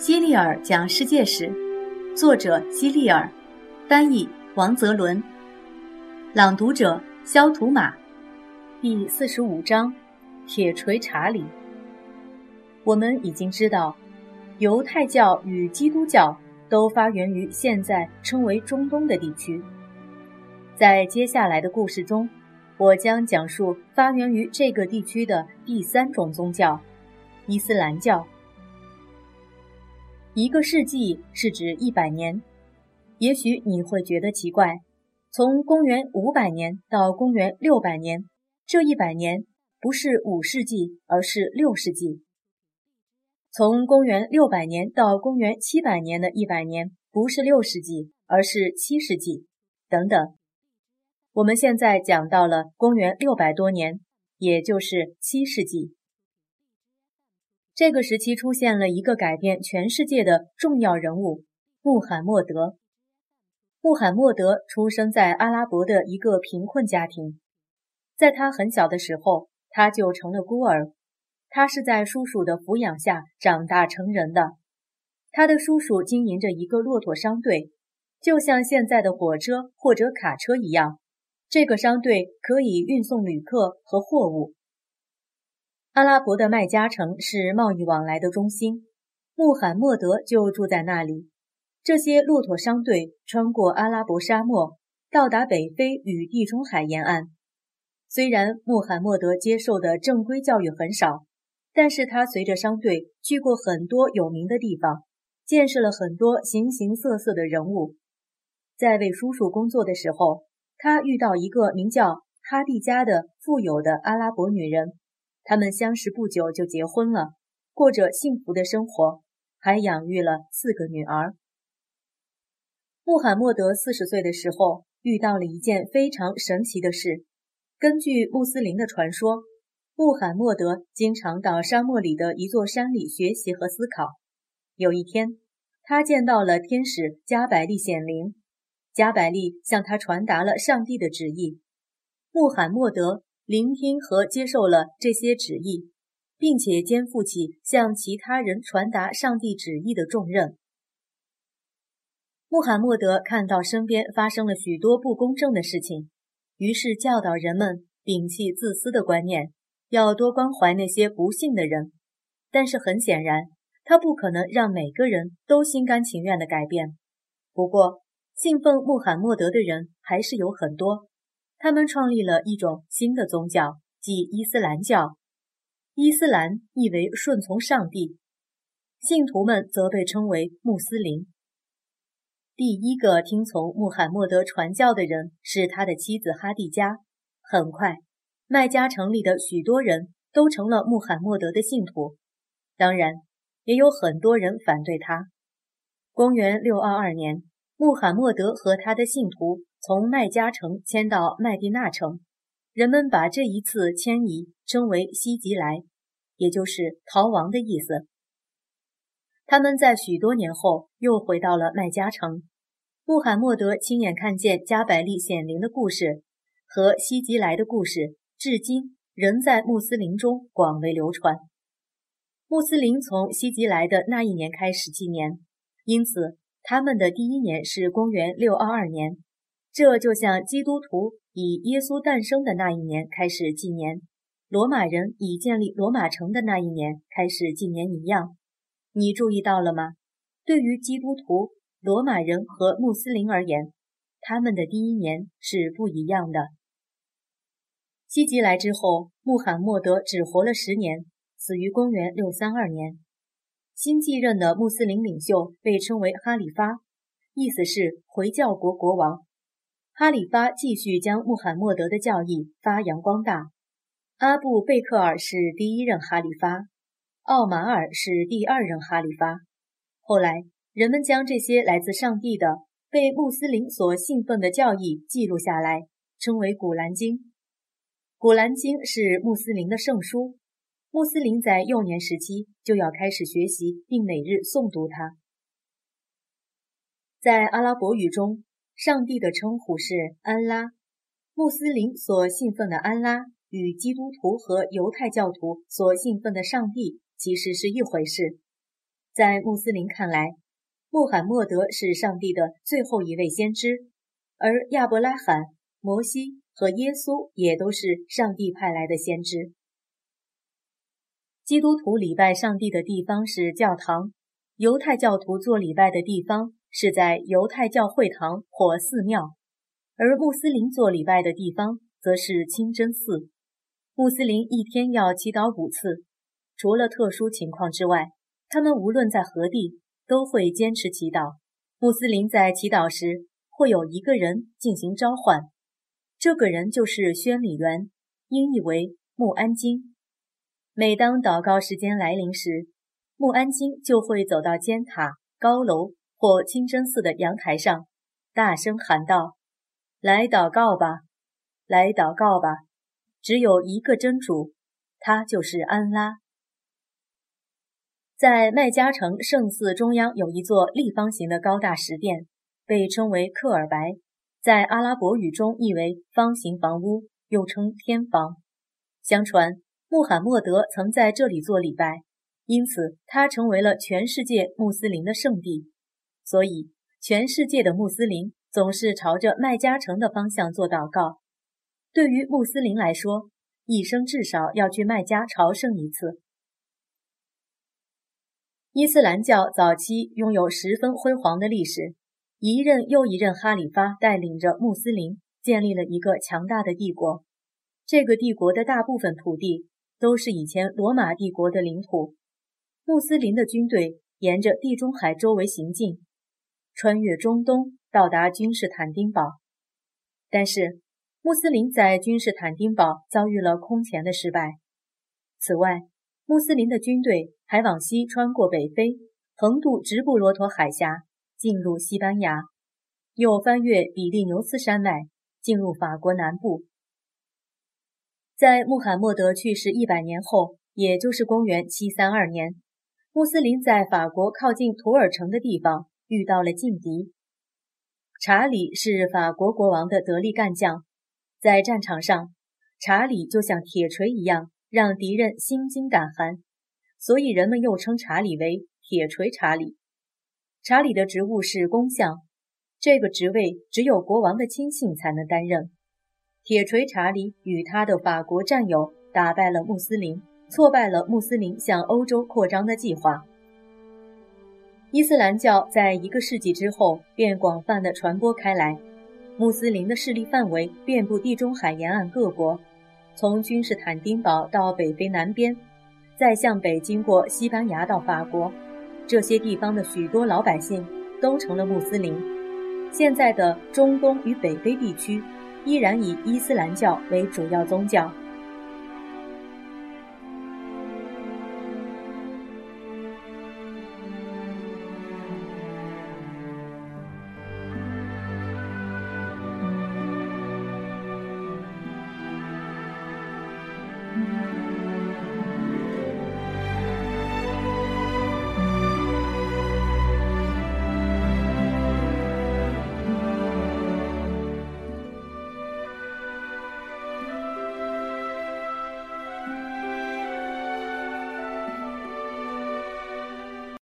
希利尔讲世界史，作者希利尔，翻译王泽伦，朗读者肖图马，第四十五章：铁锤查理。我们已经知道，犹太教与基督教都发源于现在称为中东的地区。在接下来的故事中，我将讲述发源于这个地区的第三种宗教——伊斯兰教。一个世纪是指一百年，也许你会觉得奇怪，从公元五百年到公元六百年，这一百年不是五世纪，而是六世纪；从公元六百年到公元七百年的一百年，不是六世纪，而是七世纪，等等。我们现在讲到了公元六百多年，也就是七世纪。这个时期出现了一个改变全世界的重要人物——穆罕默德。穆罕默德出生在阿拉伯的一个贫困家庭，在他很小的时候，他就成了孤儿。他是在叔叔的抚养下长大成人的。他的叔叔经营着一个骆驼商队，就像现在的火车或者卡车一样。这个商队可以运送旅客和货物。阿拉伯的麦加城是贸易往来的中心，穆罕默德就住在那里。这些骆驼商队穿过阿拉伯沙漠，到达北非与地中海沿岸。虽然穆罕默德接受的正规教育很少，但是他随着商队去过很多有名的地方，见识了很多形形色色的人物。在为叔叔工作的时候，他遇到一个名叫哈蒂加的富有的阿拉伯女人。他们相识不久就结婚了，过着幸福的生活，还养育了四个女儿。穆罕默德四十岁的时候遇到了一件非常神奇的事。根据穆斯林的传说，穆罕默德经常到沙漠里的一座山里学习和思考。有一天，他见到了天使加百利显灵，加百利向他传达了上帝的旨意。穆罕默德。聆听和接受了这些旨意，并且肩负起向其他人传达上帝旨意的重任。穆罕默德看到身边发生了许多不公正的事情，于是教导人们摒弃自私的观念，要多关怀那些不幸的人。但是很显然，他不可能让每个人都心甘情愿地改变。不过，信奉穆罕默德的人还是有很多。他们创立了一种新的宗教，即伊斯兰教。伊斯兰意为顺从上帝，信徒们则被称为穆斯林。第一个听从穆罕默德传教的人是他的妻子哈蒂加。很快，麦加城里的许多人都成了穆罕默德的信徒。当然，也有很多人反对他。公元六二二年，穆罕默德和他的信徒。从麦加城迁到麦地那城，人们把这一次迁移称为西吉来，也就是逃亡的意思。他们在许多年后又回到了麦加城。穆罕默德亲眼看见加百利显灵的故事和西吉来的故事，至今仍在穆斯林中广为流传。穆斯林从西吉来的那一年开始纪年，因此他们的第一年是公元六二二年。这就像基督徒以耶稣诞生的那一年开始纪年，罗马人以建立罗马城的那一年开始纪年一样。你注意到了吗？对于基督徒、罗马人和穆斯林而言，他们的第一年是不一样的。西吉来之后，穆罕默德只活了十年，死于公元六三二年。新继任的穆斯林领袖被称为哈里发，意思是回教国国王。哈里发继续将穆罕默德的教义发扬光大。阿布贝克尔是第一任哈里发，奥马尔是第二任哈里发。后来，人们将这些来自上帝的、被穆斯林所信奉的教义记录下来，称为《古兰经》。《古兰经》是穆斯林的圣书，穆斯林在幼年时期就要开始学习，并每日诵读它。在阿拉伯语中。上帝的称呼是安拉，穆斯林所信奉的安拉与基督徒和犹太教徒所信奉的上帝其实是一回事。在穆斯林看来，穆罕默德是上帝的最后一位先知，而亚伯拉罕、摩西和耶稣也都是上帝派来的先知。基督徒礼拜上帝的地方是教堂，犹太教徒做礼拜的地方是在犹太教会堂或寺庙，而穆斯林做礼拜的地方则是清真寺。穆斯林一天要祈祷五次，除了特殊情况之外，他们无论在何地都会坚持祈祷。穆斯林在祈祷时会有一个人进行召唤，这个人就是宣礼员，音译为穆安金。每当祷告时间来临时，穆安金就会走到尖塔、高楼或清真寺的阳台上，大声喊道：“来祷告吧，来祷告吧！只有一个真主，他就是安拉。”在麦加城圣寺中央有一座立方形的高大石殿，被称为克尔白，在阿拉伯语中译为方形房屋，又称天房。相传。穆罕默德曾在这里做礼拜，因此它成为了全世界穆斯林的圣地。所以，全世界的穆斯林总是朝着麦加城的方向做祷告。对于穆斯林来说，一生至少要去麦加朝圣一次。伊斯兰教早期拥有十分辉煌的历史，一任又一任哈里发带领着穆斯林建立了一个强大的帝国。这个帝国的大部分土地。都是以前罗马帝国的领土。穆斯林的军队沿着地中海周围行进，穿越中东，到达君士坦丁堡。但是，穆斯林在君士坦丁堡遭遇了空前的失败。此外，穆斯林的军队还往西穿过北非，横渡直布罗陀海峡，进入西班牙，又翻越比利牛斯山脉，进入法国南部。在穆罕默德去世一百年后，也就是公元七三二年，穆斯林在法国靠近图尔城的地方遇到了劲敌。查理是法国国王的得力干将，在战场上，查理就像铁锤一样，让敌人心惊胆寒，所以人们又称查理为“铁锤查理”。查理的职务是公相，这个职位只有国王的亲信才能担任。铁锤查理与他的法国战友打败了穆斯林，挫败了穆斯林向欧洲扩张的计划。伊斯兰教在一个世纪之后便广泛的传播开来，穆斯林的势力范围遍布地中海沿岸各国，从君士坦丁堡到北非南边，再向北经过西班牙到法国，这些地方的许多老百姓都成了穆斯林。现在的中东与北非地区。依然以伊斯兰教为主要宗教。